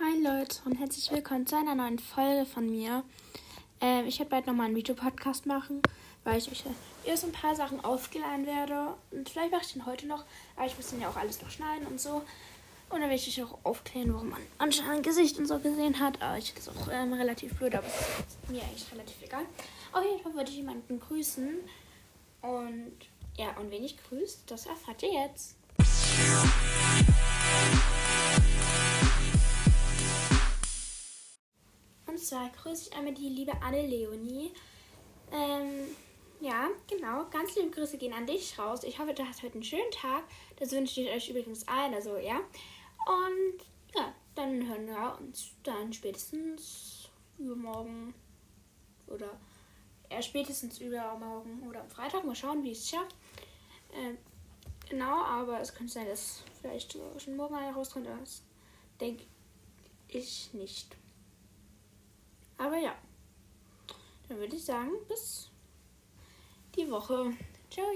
Hi Leute und herzlich willkommen zu einer neuen Folge von mir. Ähm, ich werde bald nochmal einen Videopodcast machen, weil ich euch erst ein paar Sachen aufgeladen werde. Und vielleicht mache ich den heute noch, aber ich muss den ja auch alles noch schneiden und so. Und dann werde ich euch auch aufklären, warum man anscheinend ein Gesicht und so gesehen hat. Aber ich finde es auch ähm, relativ blöd, aber ist mir eigentlich relativ egal. Auf jeden Fall würde ich jemanden grüßen. Und ja, und wen ich grüßt, das erfahrt ihr jetzt. Zwar grüße ich einmal die liebe Anne Leonie. Ähm, ja, genau. Ganz liebe Grüße gehen an dich raus. Ich hoffe, du hast heute einen schönen Tag. Das wünsche ich euch übrigens allen. Also, ja. Und ja, dann hören wir uns dann spätestens übermorgen oder eher spätestens übermorgen oder am Freitag. Mal schauen, wie es schaffe. Ähm, genau, aber es könnte sein, dass vielleicht schon morgen einer rauskommt. Das denke ich nicht. Aber ja, dann würde ich sagen, bis die Woche. Ciao.